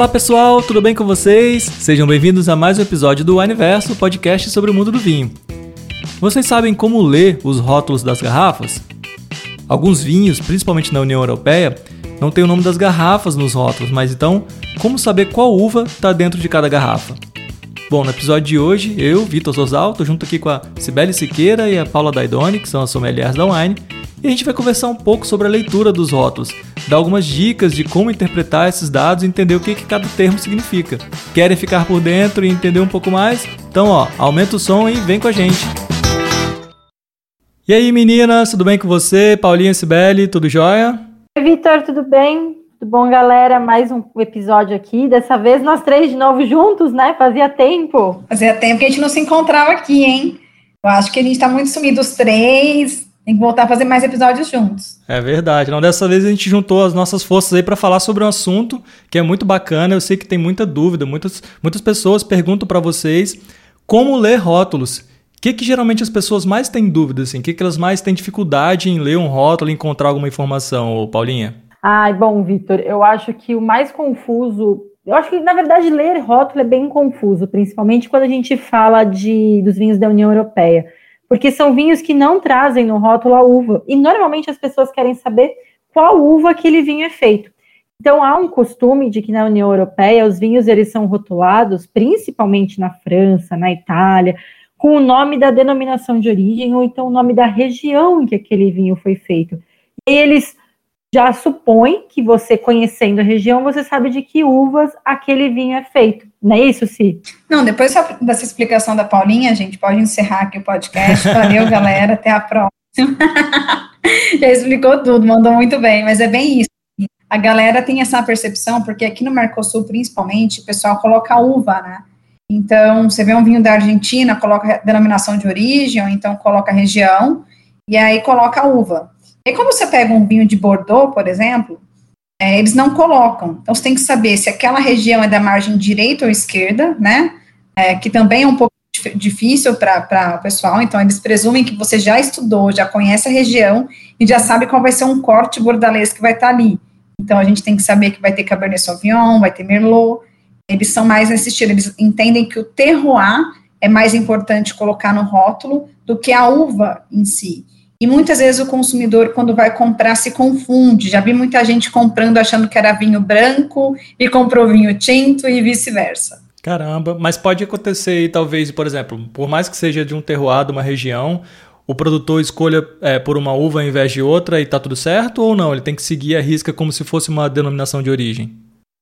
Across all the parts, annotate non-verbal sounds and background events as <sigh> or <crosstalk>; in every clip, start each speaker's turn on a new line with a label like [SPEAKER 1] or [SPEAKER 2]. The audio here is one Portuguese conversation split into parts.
[SPEAKER 1] Olá pessoal, tudo bem com vocês? Sejam bem-vindos a mais um episódio do Universo, podcast sobre o mundo do vinho. Vocês sabem como ler os rótulos das garrafas? Alguns vinhos, principalmente na União Europeia, não tem o nome das garrafas nos rótulos, mas então, como saber qual uva está dentro de cada garrafa? Bom, no episódio de hoje, eu, Vitor Sosal, tô junto aqui com a Cibele Siqueira e a Paula Daidoni, que são as sommeliers da Wine, e a gente vai conversar um pouco sobre a leitura dos rótulos, dar algumas dicas de como interpretar esses dados e entender o que, que cada termo significa. Querem ficar por dentro e entender um pouco mais? Então, ó, aumenta o som e vem com a gente. E aí, meninas, tudo bem com você? Paulinha Sibeli, tudo jóia?
[SPEAKER 2] Oi, Vitor, tudo bem? Tudo bom, galera? Mais um episódio aqui. Dessa vez nós três de novo juntos, né? Fazia tempo.
[SPEAKER 3] Fazia tempo que a gente não se encontrava aqui, hein? Eu acho que a gente tá muito sumido os três. Tem que voltar a fazer mais episódios juntos.
[SPEAKER 1] É verdade. Não, dessa vez a gente juntou as nossas forças aí para falar sobre um assunto que é muito bacana. Eu sei que tem muita dúvida, muitas, muitas pessoas perguntam para vocês como ler rótulos. O que, que geralmente as pessoas mais têm dúvida, assim? O que, que elas mais têm dificuldade em ler um rótulo e encontrar alguma informação, Paulinha?
[SPEAKER 2] Ai, bom, Vitor, eu acho que o mais confuso. Eu acho que, na verdade, ler rótulo é bem confuso, principalmente quando a gente fala de, dos vinhos da União Europeia porque são vinhos que não trazem no rótulo a uva. E normalmente as pessoas querem saber qual uva aquele vinho é feito. Então há um costume de que na União Europeia os vinhos eles são rotulados, principalmente na França, na Itália, com o nome da denominação de origem ou então o nome da região em que aquele vinho foi feito. E eles já supõe que você, conhecendo a região, você sabe de que uvas aquele vinho é feito. Não é isso, Si?
[SPEAKER 3] Não, depois dessa explicação da Paulinha, a gente pode encerrar aqui o podcast. Valeu, <laughs> galera. Até a próxima. <laughs> já explicou tudo, mandou muito bem, mas é bem isso. A galera tem essa percepção, porque aqui no Mercosul, principalmente, o pessoal coloca uva, né? Então, você vê um vinho da Argentina, coloca denominação de origem, ou então coloca região, e aí coloca uva. E quando você pega um vinho de Bordeaux, por exemplo, é, eles não colocam. Então, você tem que saber se aquela região é da margem direita ou esquerda, né? É, que também é um pouco difícil para o pessoal. Então, eles presumem que você já estudou, já conhece a região e já sabe qual vai ser um corte bordalês que vai estar tá ali. Então, a gente tem que saber que vai ter Cabernet Sauvignon, vai ter Merlot. Eles são mais nesse estilo. Eles entendem que o terroir é mais importante colocar no rótulo do que a uva em si. E muitas vezes o consumidor, quando vai comprar, se confunde. Já vi muita gente comprando achando que era vinho branco e comprou vinho tinto e vice-versa.
[SPEAKER 1] Caramba, mas pode acontecer aí, talvez, por exemplo, por mais que seja de um terroir, de uma região, o produtor escolha é, por uma uva ao invés de outra e tá tudo certo ou não? Ele tem que seguir a risca como se fosse uma denominação de origem?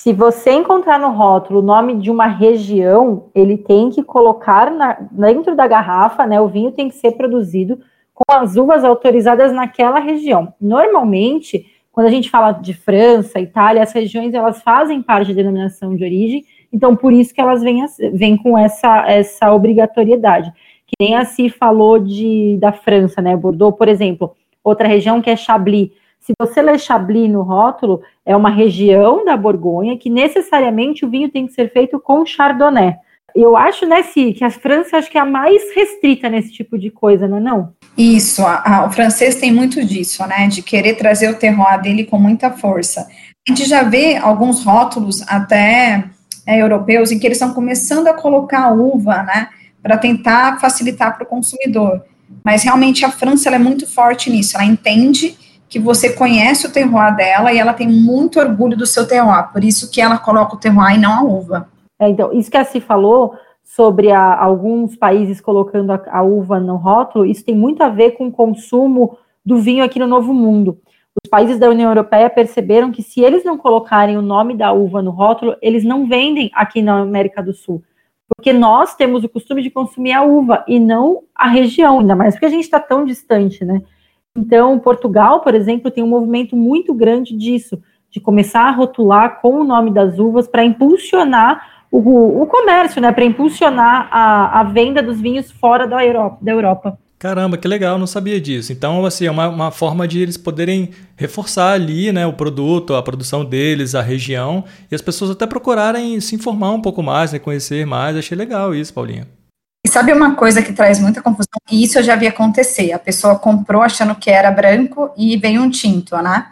[SPEAKER 2] Se você encontrar no rótulo o nome de uma região, ele tem que colocar na, dentro da garrafa, né? O vinho tem que ser produzido com as uvas autorizadas naquela região. Normalmente, quando a gente fala de França, Itália, as regiões elas fazem parte da denominação de origem, então por isso que elas vêm, vêm com essa, essa obrigatoriedade. Que nem a Si falou de, da França, né? Bordeaux, por exemplo, outra região que é Chablis. Se você ler Chablis no rótulo, é uma região da Borgonha que necessariamente o vinho tem que ser feito com Chardonnay. Eu acho, né, Si, que a França acho que é a mais restrita nesse tipo de coisa, não é não?
[SPEAKER 3] Isso, a, a, o francês tem muito disso, né, de querer trazer o terroir dele com muita força. A gente já vê alguns rótulos até é, europeus em que eles estão começando a colocar a uva, né, para tentar facilitar para o consumidor. Mas realmente a França é muito forte nisso, ela entende que você conhece o terroir dela e ela tem muito orgulho do seu terroir, por isso que ela coloca o terroir e não a uva.
[SPEAKER 2] É, então, isso que a Si falou sobre a, alguns países colocando a, a, uva no rótulo, isso tem muito a ver com o consumo do vinho aqui no Novo Mundo. Os países da União Europeia perceberam que se eles não colocarem o nome da uva no rótulo, eles não vendem aqui na América do Sul. Porque nós temos o costume de consumir a uva e não a região, ainda mais porque a gente está tão distante, né? Então, Portugal, por exemplo, tem um movimento muito grande disso, de começar a rotular com o nome das uvas para impulsionar o, o comércio, né, para impulsionar a, a venda dos vinhos fora da Europa. Da Europa.
[SPEAKER 1] Caramba, que legal, não sabia disso. Então, assim, é uma, uma forma de eles poderem reforçar ali, né, o produto, a produção deles, a região, e as pessoas até procurarem se informar um pouco mais, né, conhecer mais. Achei legal isso, Paulinha.
[SPEAKER 3] E sabe uma coisa que traz muita confusão? E isso eu já vi acontecer. A pessoa comprou achando que era branco e veio um tinto, né?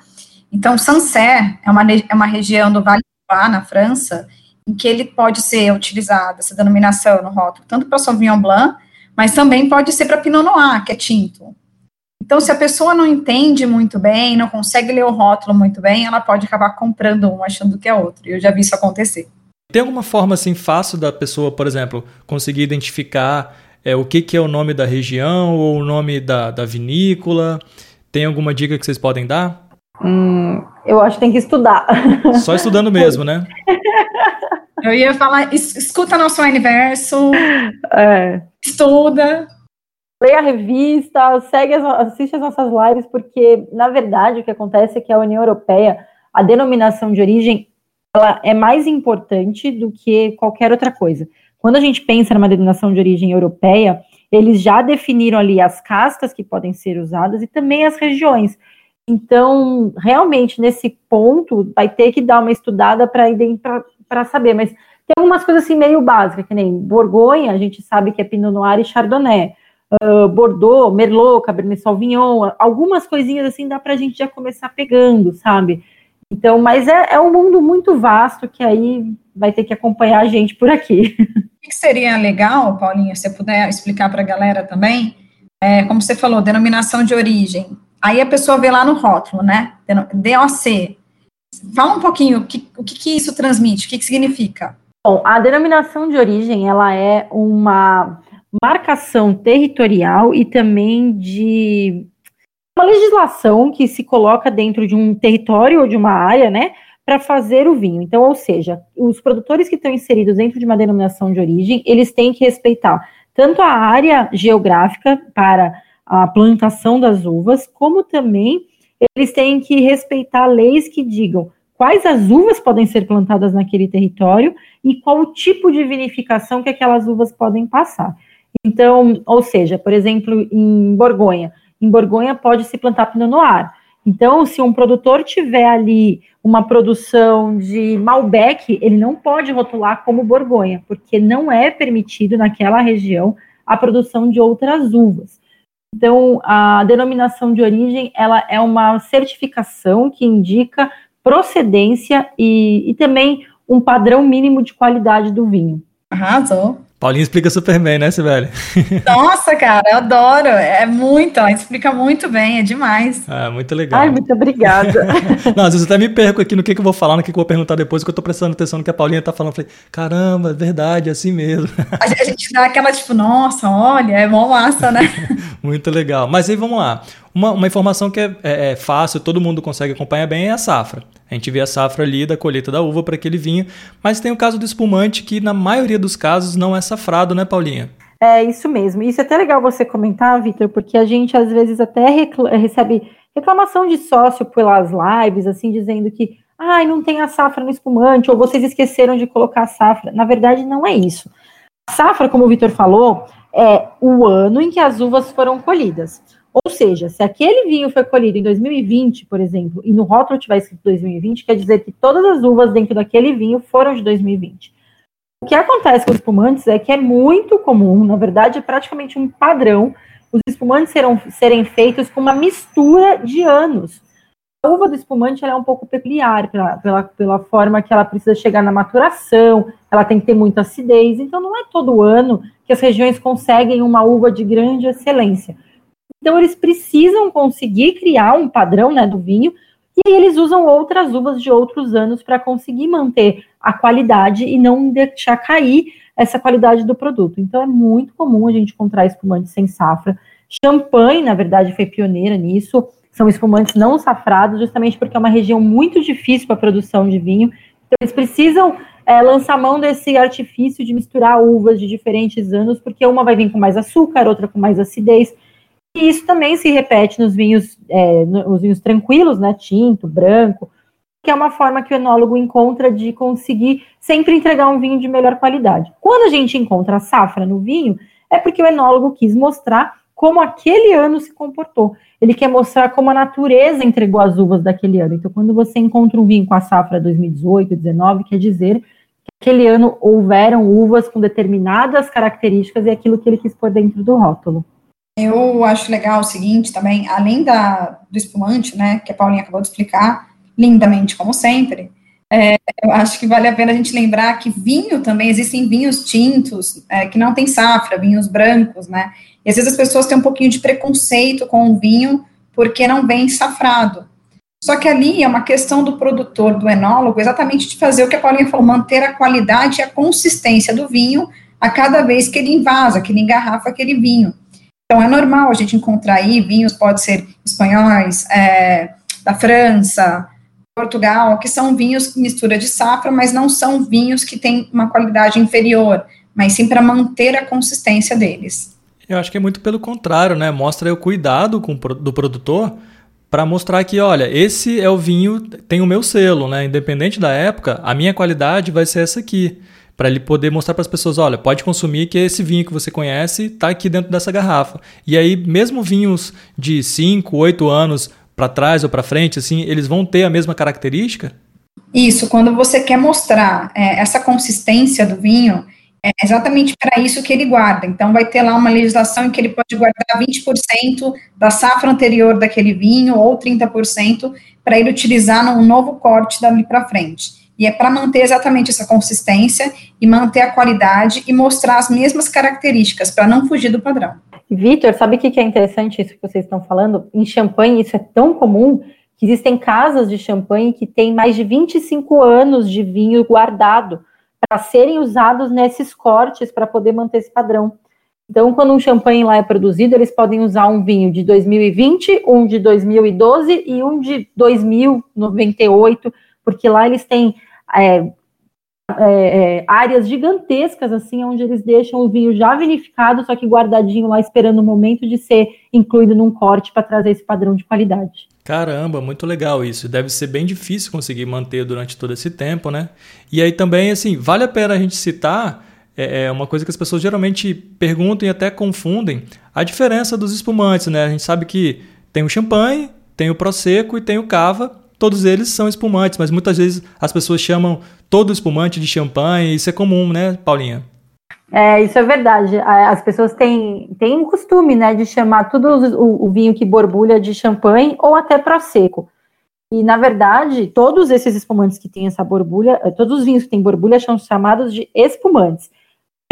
[SPEAKER 3] Então, Sancerre é uma, é uma região do Vale lá na França, em que ele pode ser utilizado, essa denominação no rótulo, tanto para Sauvignon Blanc, mas também pode ser para Pinot Noir, que é tinto. Então, se a pessoa não entende muito bem, não consegue ler o rótulo muito bem, ela pode acabar comprando um achando que é outro. Eu já vi isso acontecer.
[SPEAKER 1] Tem alguma forma assim fácil da pessoa, por exemplo, conseguir identificar é, o que, que é o nome da região ou o nome da, da vinícola? Tem alguma dica que vocês podem dar?
[SPEAKER 2] Hum, eu acho que tem que estudar. <laughs>
[SPEAKER 1] Só estudando mesmo, né?
[SPEAKER 3] Eu ia falar, escuta nosso universo, é. estuda.
[SPEAKER 2] Leia a revista, segue as, assiste as nossas lives, porque, na verdade, o que acontece é que a União Europeia, a denominação de origem, ela é mais importante do que qualquer outra coisa. Quando a gente pensa numa denominação de origem europeia, eles já definiram ali as castas que podem ser usadas e também as regiões. Então, realmente, nesse ponto, vai ter que dar uma estudada para saber, mas tem algumas coisas assim meio básicas, que nem Borgonha, a gente sabe que é Pinot Noir e Chardonnay. Uh, Bordeaux, Merlot, Cabernet Sauvignon, algumas coisinhas assim dá para a gente já começar pegando, sabe? Então, mas é, é um mundo muito vasto que aí vai ter que acompanhar a gente por aqui. <laughs>
[SPEAKER 3] O que seria legal, Paulinha, se você puder explicar para a galera também, é, como você falou, denominação de origem. Aí a pessoa vê lá no rótulo, né? DOC. Fala um pouquinho o que, o que, isso transmite, o que, que significa.
[SPEAKER 2] Bom, a denominação de origem, ela é uma marcação territorial e também de uma legislação que se coloca dentro de um território ou de uma área, né, para fazer o vinho. Então, ou seja, os produtores que estão inseridos dentro de uma denominação de origem, eles têm que respeitar tanto a área geográfica para a plantação das uvas, como também eles têm que respeitar leis que digam quais as uvas podem ser plantadas naquele território e qual o tipo de vinificação que aquelas uvas podem passar. Então, ou seja, por exemplo, em Borgonha, em Borgonha pode se plantar Pinot Noir. Então, se um produtor tiver ali uma produção de Malbec, ele não pode rotular como Borgonha, porque não é permitido naquela região a produção de outras uvas. Então, a denominação de origem, ela é uma certificação que indica procedência e, e também um padrão mínimo de qualidade do vinho.
[SPEAKER 3] Arrasou.
[SPEAKER 1] Paulinho explica super bem, né, Sibeli? <laughs>
[SPEAKER 3] Nossa, cara, eu adoro. É muito, ela explica muito bem, é demais.
[SPEAKER 1] Ah, muito legal.
[SPEAKER 2] Ai, muito obrigada. <laughs>
[SPEAKER 1] Não, às vezes eu até me perco aqui no que, que eu vou falar, no que, que eu vou perguntar depois, que eu tô prestando atenção no que a Paulinha tá falando. Eu falei, caramba, é verdade, é assim mesmo.
[SPEAKER 3] A gente dá aquela tipo, nossa, olha, é mó massa, né? <laughs>
[SPEAKER 1] muito legal. Mas aí vamos lá. Uma, uma informação que é, é, é, fácil, todo mundo consegue acompanhar bem é a safra. A gente vê a safra ali da colheita da uva para aquele vinho, mas tem o caso do espumante que na maioria dos casos não é safrado, né, Paulinha?
[SPEAKER 2] É isso mesmo. Isso é até legal você comentar, Vitor, porque a gente às vezes até recebe reclamação de sócio pelas lives, assim, dizendo que ai, não tem a safra no espumante, ou vocês esqueceram de colocar a safra. Na verdade, não é isso. A safra, como o Vitor falou, é o ano em que as uvas foram colhidas. Ou seja, se aquele vinho foi colhido em 2020, por exemplo, e no rótulo tiver escrito 2020, quer dizer que todas as uvas dentro daquele vinho foram de 2020. O que acontece com os espumantes é que é muito comum, na verdade, é praticamente um padrão, os espumantes serão, serem feitos com uma mistura de anos. A uva do espumante é um pouco peculiar pela, pela, pela forma que ela precisa chegar na maturação, ela tem que ter muita acidez, então não é todo ano que as regiões conseguem uma uva de grande excelência. Então, eles precisam conseguir criar um padrão né, do vinho, e aí eles usam outras uvas de outros anos para conseguir manter a qualidade e não deixar cair essa qualidade do produto. Então, é muito comum a gente encontrar espumantes sem safra. Champanhe, na verdade, foi pioneira nisso. São espumantes não safrados, justamente porque é uma região muito difícil para a produção de vinho. Então, eles precisam é, lançar mão desse artifício de misturar uvas de diferentes anos, porque uma vai vir com mais açúcar, outra com mais acidez. E isso também se repete nos vinhos, é, nos vinhos tranquilos, né, tinto, branco, que é uma forma que o enólogo encontra de conseguir sempre entregar um vinho de melhor qualidade. Quando a gente encontra a safra no vinho, é porque o enólogo quis mostrar como aquele ano se comportou. Ele quer mostrar como a natureza entregou as uvas daquele ano. Então, quando você encontra um vinho com a safra 2018, 2019, quer dizer que aquele ano houveram uvas com determinadas características e aquilo que ele quis pôr dentro do rótulo.
[SPEAKER 3] Eu acho legal o seguinte também, além da, do espumante, né, que a Paulinha acabou de explicar, lindamente, como sempre, É, eu acho que vale a pena a gente lembrar que vinho também, existem vinhos tintos, é, que não tem safra, vinhos brancos, né? E às vezes as pessoas têm um pouquinho de preconceito com o vinho porque não vem safrado. Só que ali é uma questão do produtor, do enólogo, exatamente de fazer o que a Paulinha falou, manter a qualidade e a consistência do vinho a cada vez que ele invasa, que ele engarrafa aquele vinho. Então, é normal a gente encontrar aí vinhos, pode ser espanhóis, é, da França, Portugal, que são vinhos mistura de safra, mas não são vinhos que têm uma qualidade inferior, mas sim para manter a consistência deles.
[SPEAKER 1] Eu acho que é muito pelo contrário, né? Mostra o cuidado com, do produtor para mostrar que, olha, esse é o vinho, tem o meu selo, né? Independente da época, a minha qualidade vai ser essa aqui. Para ele poder mostrar para as pessoas, olha, pode consumir que esse vinho que você conhece está aqui dentro dessa garrafa. E aí, mesmo vinhos de 5, 8 anos para trás ou para frente, assim, eles vão ter a mesma característica?
[SPEAKER 3] Isso, quando você quer mostrar é, essa consistência do vinho, é exatamente para isso que ele guarda. Então, vai ter lá uma legislação em que ele pode guardar 20% da safra anterior daquele vinho ou 30% para ele utilizar num novo corte dali para frente. E é para manter exatamente essa consistência e manter a qualidade e mostrar as mesmas características, para não fugir do padrão.
[SPEAKER 2] Vitor, sabe o que é interessante isso que vocês estão falando? Em champanhe, isso é tão comum que existem casas de champanhe que têm mais de 25 anos de vinho guardado para serem usados nesses cortes para poder manter esse padrão. Então, quando um champanhe lá é produzido, eles podem usar um vinho de 2020, um de 2012 e um de 2098, porque lá eles têm é, é, é, áreas gigantescas, assim, onde eles deixam o vinho já vinificado, só que guardadinho lá, esperando o momento de ser incluído num corte para trazer esse padrão de qualidade.
[SPEAKER 1] Caramba, muito legal isso. Deve ser bem difícil conseguir manter durante todo esse tempo, né? E aí também, assim, vale a pena a gente citar é, é uma coisa que as pessoas geralmente perguntam e até confundem a diferença dos espumantes, né? A gente sabe que tem o champanhe, tem o prosecco e tem o cava todos eles são espumantes, mas muitas vezes as pessoas chamam todo espumante de champanhe, isso é comum, né, Paulinha?
[SPEAKER 2] É, isso é verdade. As pessoas têm, têm um costume, né, de chamar tudo o, o vinho que borbulha de champanhe ou até prosecco. E, na verdade, todos esses espumantes que têm essa borbulha, eh, todos os vinhos que têm borbulha são chamados de espumantes.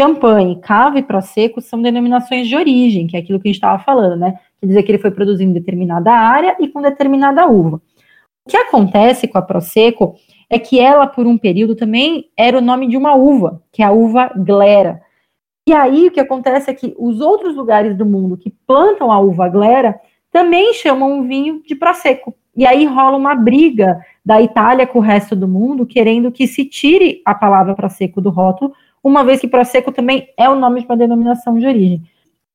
[SPEAKER 2] Champanhe, cava e prosecco são denominações de origem, que é aquilo que a gente estava falando, né? Quer dizer que ele foi produzido em determinada área e com determinada uva. O que acontece com a Prosecco é que ela, por um período, também era o nome de uma uva, que é a uva glera. E aí o que acontece é que os outros lugares do mundo que plantam a uva glera também chamam o vinho de Prosecco. E aí rola uma briga da Itália com o resto do mundo, querendo que se tire a palavra Prosecco do rótulo, uma vez que Prosecco também é o nome de uma denominação de origem.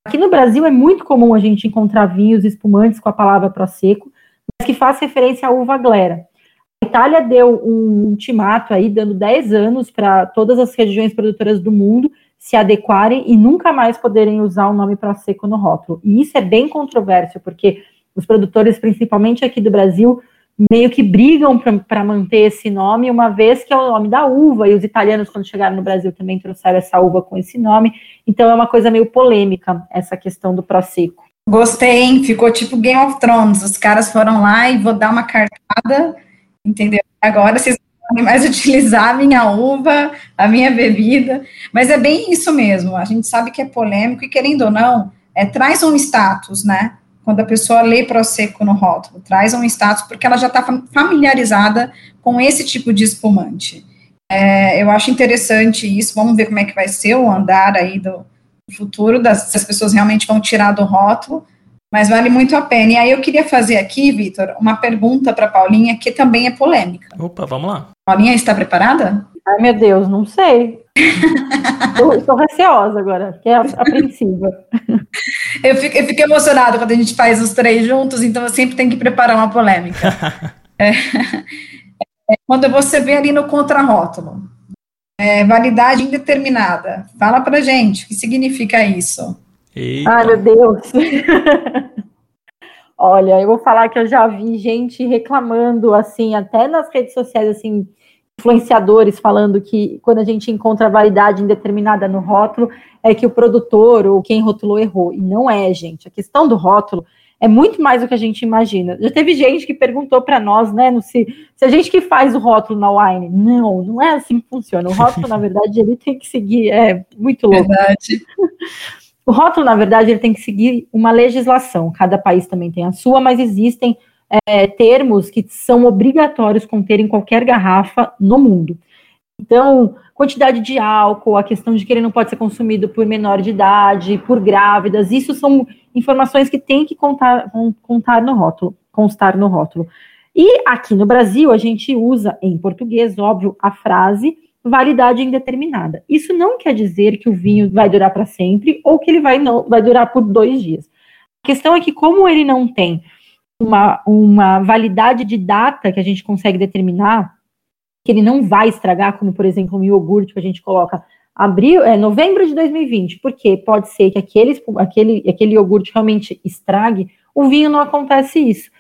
[SPEAKER 2] Aqui no Brasil é muito comum a gente encontrar vinhos espumantes com a palavra Prosecco, que faz referência à uva glera. A Itália deu um ultimato aí, dando 10 anos para todas as regiões produtoras do mundo se adequarem e nunca mais poderem usar o nome Prosecco no rótulo. E isso é bem controverso, porque os produtores, principalmente aqui do Brasil, meio que brigam para manter esse nome, uma vez que é o nome da uva, e os italianos, quando chegaram no Brasil, também trouxeram essa uva com esse nome. Então é uma coisa meio polêmica essa questão do Prosecco.
[SPEAKER 3] Gostei, hein? Ficou tipo Game of Thrones. Os caras foram lá e vou dar uma cartada, entendeu? Agora vocês podem mais <laughs> utilizar a minha uva, a minha bebida. Mas é bem isso mesmo. A gente sabe que é polêmico e, querendo ou não, é, traz um status, né? Quando a pessoa lê Prosecco no rótulo, traz um status porque ela já está familiarizada com esse tipo de espumante. É, eu acho interessante isso. Vamos ver como é que vai ser o andar aí do, futuro, das, se as pessoas realmente vão tirar do rótulo, mas vale muito a pena. E aí eu queria fazer aqui, Vitor, uma pergunta para Paulinha, que também é polêmica.
[SPEAKER 1] Opa, vamos lá.
[SPEAKER 3] Paulinha, está preparada?
[SPEAKER 2] Ai, meu Deus, não sei. <laughs> Estou receosa agora, fiquei apreensiva. <laughs>
[SPEAKER 3] eu, fico, eu fico emocionada quando a gente faz os três juntos, então eu sempre tenho que preparar uma polêmica. <laughs> é, é, quando você vê ali no contrarótulo, é, validade indeterminada. Fala pra gente, o que significa isso?
[SPEAKER 2] Eita. Ai, meu Deus. <laughs> Olha, eu vou falar que eu já vi gente reclamando, assim, até nas redes sociais, assim, influenciadores falando que quando a gente encontra validade indeterminada no rótulo, é que o produtor ou quem rotulou errou. E não é, gente. A questão do rótulo é muito mais do que a gente imagina. Já teve gente que perguntou para nós, né, no, se, se a gente que faz o rótulo na wine. Não, não é assim que funciona. O rótulo, na verdade, ele tem que seguir. É muito louco. Verdade. <laughs> O rótulo, na verdade, ele tem que seguir uma legislação. Cada país também tem a sua, mas existem é, termos que são obrigatórios conter em qualquer garrafa no mundo. Então, quantidade de álcool, a questão de que ele não pode ser consumido por menor de idade, por grávidas, isso são informações que tem que contar, contar no rótulo, constar no rótulo. E aqui no Brasil, a gente usa em português, óbvio, a frase validade indeterminada. Isso não quer dizer que o vinho vai durar para sempre ou que ele vai, não, vai durar por dois dias. A questão é que, como ele não tem uma, uma validade de data que a gente consegue determinar, que ele não vai estragar, como por exemplo um iogurte que a gente coloca abril, é novembro de 2020, porque pode ser que aquele, aquele, aquele iogurte realmente estrague, o vinho não acontece isso.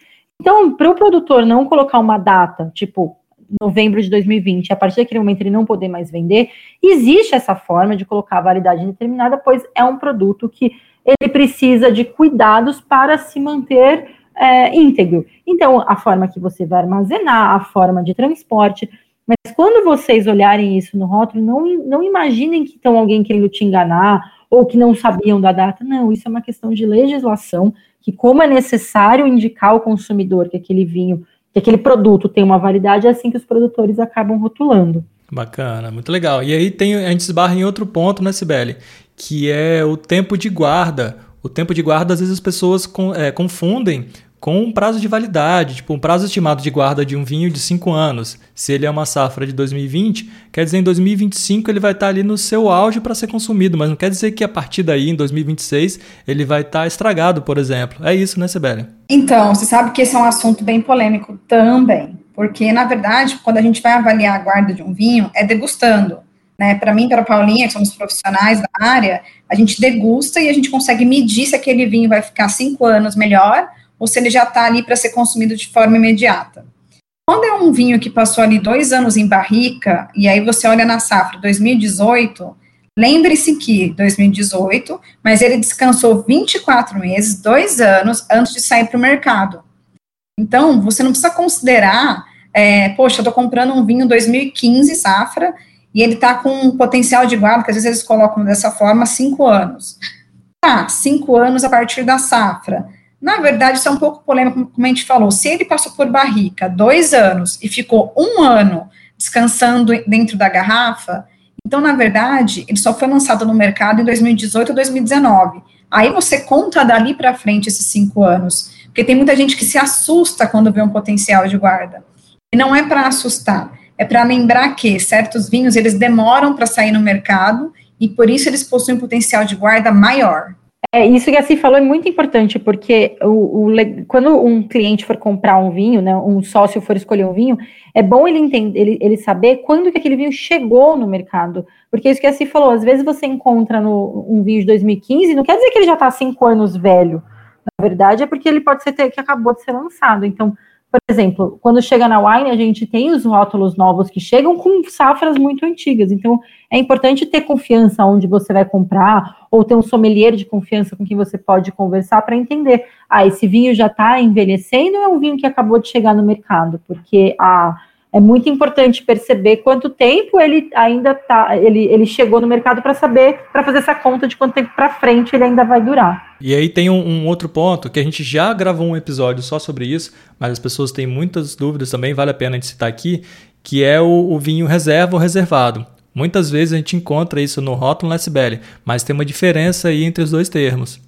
[SPEAKER 2] Então, para o produtor não colocar uma data, tipo novembro de 2020, a partir daquele momento ele não poder mais vender, existe essa forma de colocar a validade indeterminada, pois é um produto que ele precisa de cuidados para se manter é, íntegro. Então, a forma que você vai armazenar, a forma de transporte, mas quando vocês olharem isso no rótulo, não, não imaginem que estão alguém querendo te enganar ou que não sabiam da data. Não, isso é uma questão de legislação, que como é necessário indicar ao consumidor que aquele vinho, que aquele produto tem uma validade, é assim que os produtores acabam rotulando.
[SPEAKER 1] Bacana, muito legal. E aí tem, a gente esbarra em outro ponto, né, Sibeli? Que é o tempo de guarda. O tempo de guarda, às vezes as pessoas com, é, confundem com um prazo de validade, tipo um prazo estimado de guarda de um vinho de 5 anos. Se ele é uma safra de 2020, quer dizer em 2025 ele vai estar ali no seu auge para ser consumido, mas não quer dizer que a partir daí, em 2026, ele vai estar estragado, por exemplo. É isso, né, Sibeli?
[SPEAKER 3] Então, você sabe que esse é um assunto bem polêmico também, porque na verdade, quando a gente vai avaliar a guarda de um vinho, é degustando. Né, para mim, para a Paulinha, que somos profissionais da área, a gente degusta e a gente consegue medir se aquele vinho vai ficar cinco anos melhor ou se ele já está ali para ser consumido de forma imediata. Quando é um vinho que passou ali dois anos em barrica, e aí você olha na safra 2018, lembre-se que 2018, mas ele descansou 24 meses, dois anos, antes de sair para o mercado. Então, você não precisa considerar, é, poxa, eu estou comprando um vinho 2015 safra, e ele está com um potencial de guarda, que às vezes eles colocam dessa forma, cinco anos. Tá, cinco anos a partir da safra na verdade, isso é um pouco polêmico, como a gente falou. Se ele passou por barrica dois anos e ficou um ano descansando dentro da garrafa, então, na verdade, ele só foi lançado no mercado em 2018 ou 2019. Aí você conta dali para frente esses cinco anos, porque tem muita gente que se assusta quando vê um potencial de guarda. E não é para assustar, é para lembrar que certos vinhos eles demoram para sair no mercado e por isso eles possuem um potencial de guarda maior.
[SPEAKER 2] É, isso que a Ci falou é muito importante, porque o, o, quando um cliente for comprar um vinho, né, um sócio for escolher um vinho, é bom ele entender, ele, ele saber quando que aquele vinho chegou no mercado. Porque isso que a Ci falou, às vezes você encontra no, um vinho de 2015, não quer dizer que ele já está cinco anos velho. Na verdade, é porque ele pode ser que acabou de ser lançado. Então, por exemplo, quando chega na wine, a gente tem os rótulos novos que chegam com safras muito antigas. Então, é importante ter confiança onde você vai comprar, ou ter um sommelier de confiança com quem você pode conversar para entender. Ah, esse vinho já está envelhecendo ou é um vinho que acabou de chegar no mercado? Porque a é muito importante perceber quanto tempo ele ainda tá, ele, ele chegou no mercado para saber, para fazer essa conta de quanto tempo para frente ele ainda vai durar.
[SPEAKER 1] E aí tem um, um, outro ponto que a gente já gravou um episódio só sobre isso, mas as pessoas têm muitas dúvidas também, vale a pena a gente citar aqui, que é o, o vinho reserva ou reservado. Muitas vezes a gente encontra isso no rótulo SBL, mas tem uma diferença aí entre os dois termos.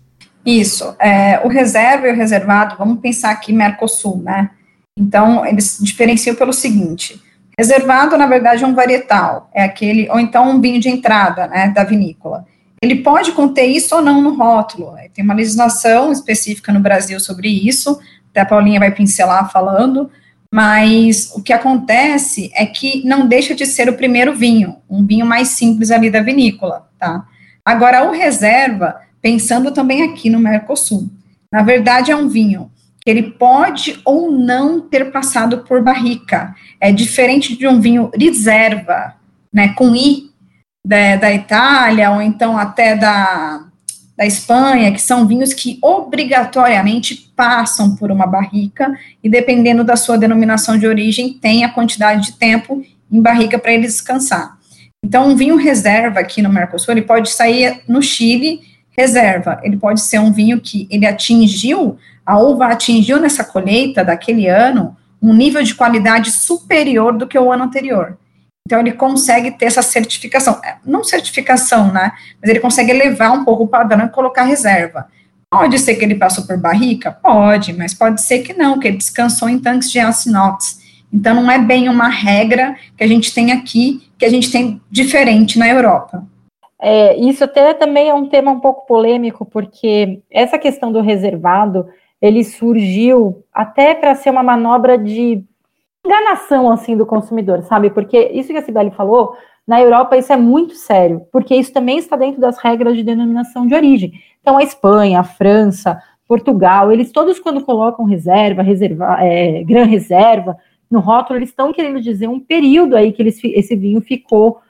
[SPEAKER 3] Isso, é, o reserva e o reservado, vamos pensar aqui Mercosul, né? Então, eles diferenciam pelo seguinte: reservado, na verdade, é um varietal, é aquele, ou então um vinho de entrada, né, da vinícola. Ele pode conter isso ou não no rótulo. Tem uma legislação específica no Brasil sobre isso, até a Paulinha vai pincelar falando, mas o que acontece é que não deixa de ser o primeiro vinho, um vinho mais simples ali da vinícola, tá? Agora, o reserva, pensando também aqui no Mercosul, na verdade é um vinho que ele pode ou não ter passado por barrica. É diferente de um vinho reserva, né, com I, da, da Itália, ou então até da, da Espanha, que são vinhos que obrigatoriamente passam por uma barrica e, dependendo da sua denominação de origem, tem a quantidade de tempo em barrica para ele descansar. Então, um vinho reserva aqui no Mercosul, ele pode sair no Chile reserva. Ele pode ser um vinho que ele atingiu, a uva atingiu nessa colheita daquele ano um nível de qualidade superior do que o ano anterior. Então, ele consegue ter essa certificação. É, não certificação, né? Mas ele consegue elevar um pouco o padrão e colocar reserva. Pode ser que ele passou por barrica? Pode, mas pode ser que não, que ele descansou em tanques de aço inox. Então, não é bem uma regra que a gente tem aqui, que a gente tem diferente na Europa.
[SPEAKER 2] É, isso até também é um tema um pouco polêmico, porque essa questão do reservado, ele surgiu até para ser uma manobra de enganação assim do consumidor, sabe? Porque isso que a Sibeli falou, na Europa isso é muito sério, porque isso também está dentro das regras de denominação de origem. Então a Espanha, a França, Portugal, eles todos quando colocam reserva, reserva, é, gran reserva no rótulo, eles estão querendo dizer um período aí que eles, esse vinho ficou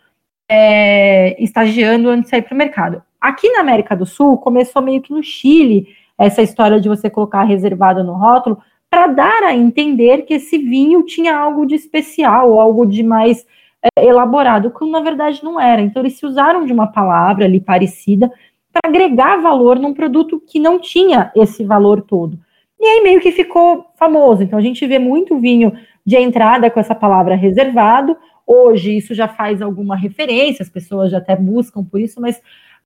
[SPEAKER 2] é, estagiando antes de sair para o mercado. Aqui na América do Sul começou meio que no Chile essa história de você colocar reservado no rótulo, para dar a entender que esse vinho tinha algo de especial, algo de mais é, elaborado, quando na verdade não era. Então eles se usaram de uma palavra ali parecida para agregar valor num produto que não tinha esse valor todo. E aí meio que ficou famoso. Então a gente vê muito vinho de entrada com essa palavra reservado. Hoje isso já faz alguma referência, as pessoas já até buscam por isso, mas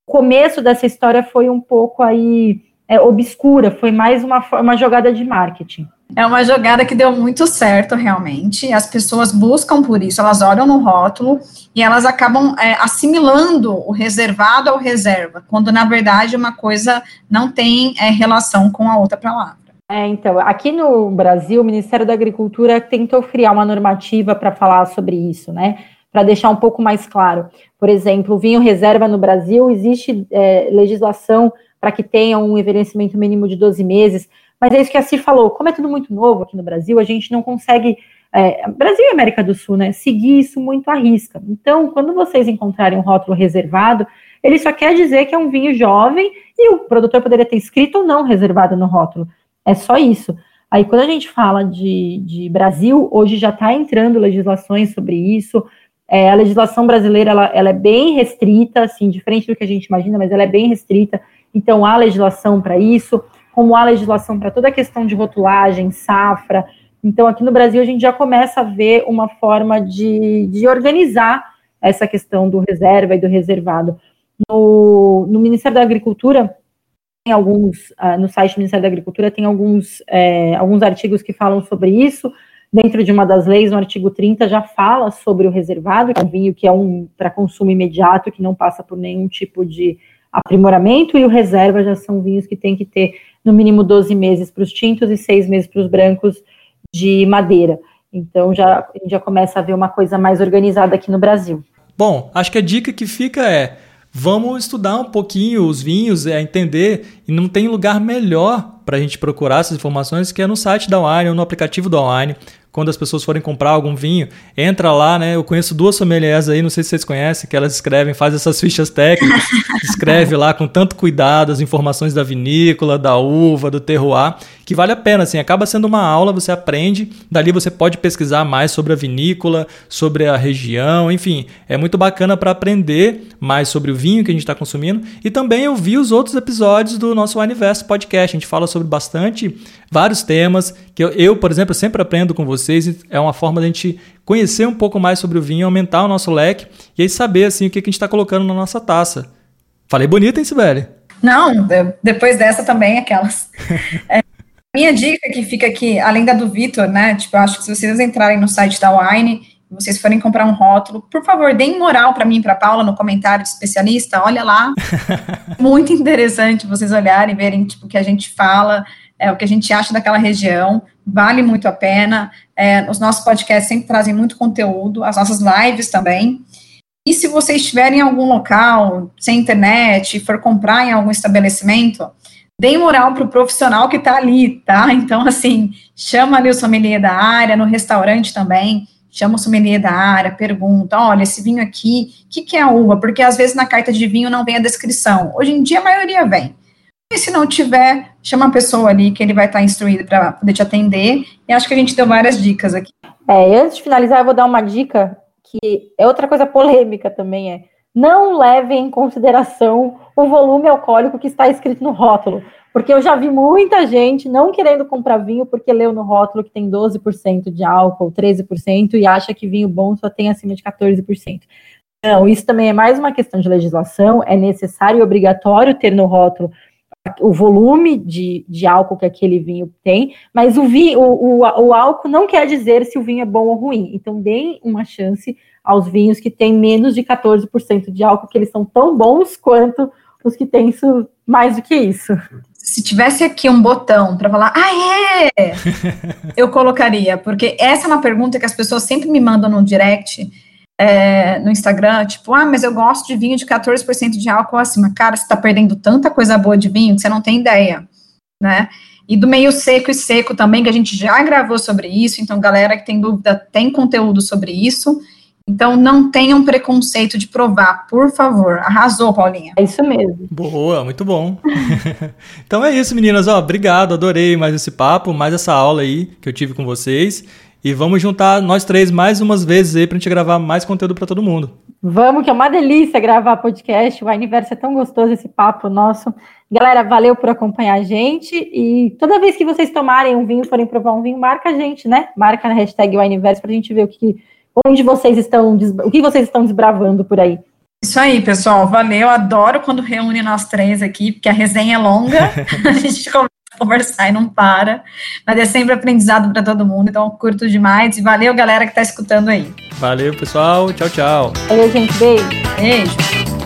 [SPEAKER 2] o começo dessa história foi um pouco aí é, obscura, foi mais uma, uma jogada de marketing.
[SPEAKER 3] É uma jogada que deu muito certo, realmente. As pessoas buscam por isso, elas olham no rótulo e elas acabam é, assimilando o reservado ao reserva, quando na verdade uma coisa não tem é, relação com a outra palavra.
[SPEAKER 2] É, então, aqui no Brasil, o Ministério da Agricultura tentou criar uma normativa para falar sobre isso, né? Para deixar um pouco mais claro. Por exemplo, o vinho reserva no Brasil, existe é, legislação para que tenha um envelhecimento mínimo de 12 meses, mas é isso que a Cir falou, como é tudo muito novo aqui no Brasil, a gente não consegue, é, Brasil e América do Sul, né, seguir isso muito à risca. Então, quando vocês encontrarem um rótulo reservado, ele só quer dizer que é um vinho jovem e o produtor poderia ter escrito ou não reservado no rótulo. É só isso. Aí, quando a gente fala de, de Brasil, hoje já está entrando legislações sobre isso. É, a legislação brasileira ela, ela, é bem restrita, assim, diferente do que a gente imagina, mas ela é bem restrita. Então, há legislação para isso como há legislação para toda a questão de rotulagem, safra. Então, aqui no Brasil, a gente já começa a ver uma forma de, de organizar essa questão do reserva e do reservado. No, no Ministério da Agricultura, tem alguns, uh, no site do Ministério da Agricultura, tem alguns, é, alguns artigos que falam sobre isso. Dentro de uma das leis, no artigo 30, já fala sobre o reservado, que é um vinho que é um para consumo imediato, que não passa por nenhum tipo de aprimoramento, e o reserva já são vinhos que tem que ter no mínimo 12 meses para os tintos e 6 meses para os brancos de madeira. Então já, já começa a ver uma coisa mais organizada aqui no Brasil.
[SPEAKER 1] Bom, acho que a dica que fica é vamos estudar um pouquinho os vinhos, é entender, e não tem lugar melhor para a gente procurar essas informações que é no site da Wine ou no aplicativo da Wine quando as pessoas forem comprar algum vinho, entra lá, né? Eu conheço duas sommeliers aí, não sei se vocês conhecem, que elas escrevem, fazem essas fichas técnicas, <laughs> escreve lá com tanto cuidado as informações da vinícola, da uva, do terroir, que vale a pena, assim, acaba sendo uma aula, você aprende, dali você pode pesquisar mais sobre a vinícola, sobre a região, enfim, é muito bacana para aprender mais sobre o vinho que a gente está consumindo e também ouvir os outros episódios do nosso Universo Podcast. A gente fala sobre bastante, vários temas, que eu, eu por exemplo, sempre aprendo com vocês. É uma forma da gente conhecer um pouco mais sobre o vinho, aumentar o nosso leque e aí saber assim o que a gente está colocando na nossa taça. Falei bonito, hein, Sibeli?
[SPEAKER 3] Não, depois dessa também, aquelas. é, <laughs> minha dica que fica aqui, além da do Vitor, né? Tipo, eu acho que se vocês entrarem no site da Wine e vocês forem comprar um rótulo, por favor, deem moral para mim e para Paula no comentário de especialista, olha lá. <laughs> Muito interessante vocês olharem, verem tipo, o que a gente fala, é, o que a gente acha daquela região, vale muito a pena. É, os nossos podcasts sempre trazem muito conteúdo, as nossas lives também. E se você estiver em algum local, sem internet, for comprar em algum estabelecimento, dê moral para o profissional que está ali, tá? Então, assim, chama ali o sommelier da área, no restaurante também, chama o sommelier da área, pergunta, olha, esse vinho aqui, o que, que é a uva? Porque às vezes na carta de vinho não vem a descrição. Hoje em dia a maioria vem E se não tiver, chama a pessoa ali que ele vai estar instruído para poder te atender. E acho que a gente deu várias dicas aqui.
[SPEAKER 2] É, antes de finalizar, eu vou dar uma dica que é outra coisa polêmica também, é não levem em consideração o volume alcoólico que está escrito no rótulo. Porque eu já vi muita gente não querendo comprar vinho porque leu no rótulo que tem 12% de álcool, 13%, e acha que vinho bom só tem acima de 14%. Não, isso também é mais uma questão de legislação, é necessário e obrigatório ter no rótulo o volume de, de álcool que aquele vinho tem, mas o, vinho, o, o, o álcool não quer dizer se o vinho é bom ou ruim. Então, deem uma chance aos vinhos que têm menos de 14% de álcool, que eles são tão bons quanto os que têm isso, mais do que isso.
[SPEAKER 3] Se tivesse aqui um botão para falar, ah, é! <laughs> eu colocaria, porque essa é uma pergunta que as pessoas sempre me mandam no direct é, no Instagram, tipo, ah, mas eu gosto de vinho de 14% de álcool acima. Cara, você está perdendo tanta coisa boa de vinho que você não tem ideia, né? E do meio seco e seco também, que a gente já gravou sobre isso, então, galera que tem dúvida, tem conteúdo sobre isso. Então, não tenham preconceito de provar, por favor. Arrasou, Paulinha.
[SPEAKER 2] É isso mesmo.
[SPEAKER 1] Boa, muito bom. <laughs> então é isso, meninas. Ó, obrigado, adorei mais esse papo, mais essa aula aí que eu tive com vocês. E vamos juntar nós três mais umas vezes aí pra gente gravar mais conteúdo para todo mundo.
[SPEAKER 2] Vamos, que é uma delícia gravar podcast. O Universo é tão gostoso esse papo nosso. Galera, valeu por acompanhar a gente. E toda vez que vocês tomarem um vinho, forem provar um vinho, marca a gente, né? Marca na hashtag Universo pra gente ver o que, onde vocês estão, o que vocês estão desbravando por aí.
[SPEAKER 3] Isso aí, pessoal. Valeu. Adoro quando reúne nós três aqui, porque a resenha é longa. <laughs> a gente conversar e não para. Mas é sempre aprendizado para todo mundo, então curto demais. E valeu, galera que está escutando aí.
[SPEAKER 1] Valeu, pessoal. Tchau, tchau.
[SPEAKER 2] Valeu, gente. Beijo.
[SPEAKER 3] Beijo.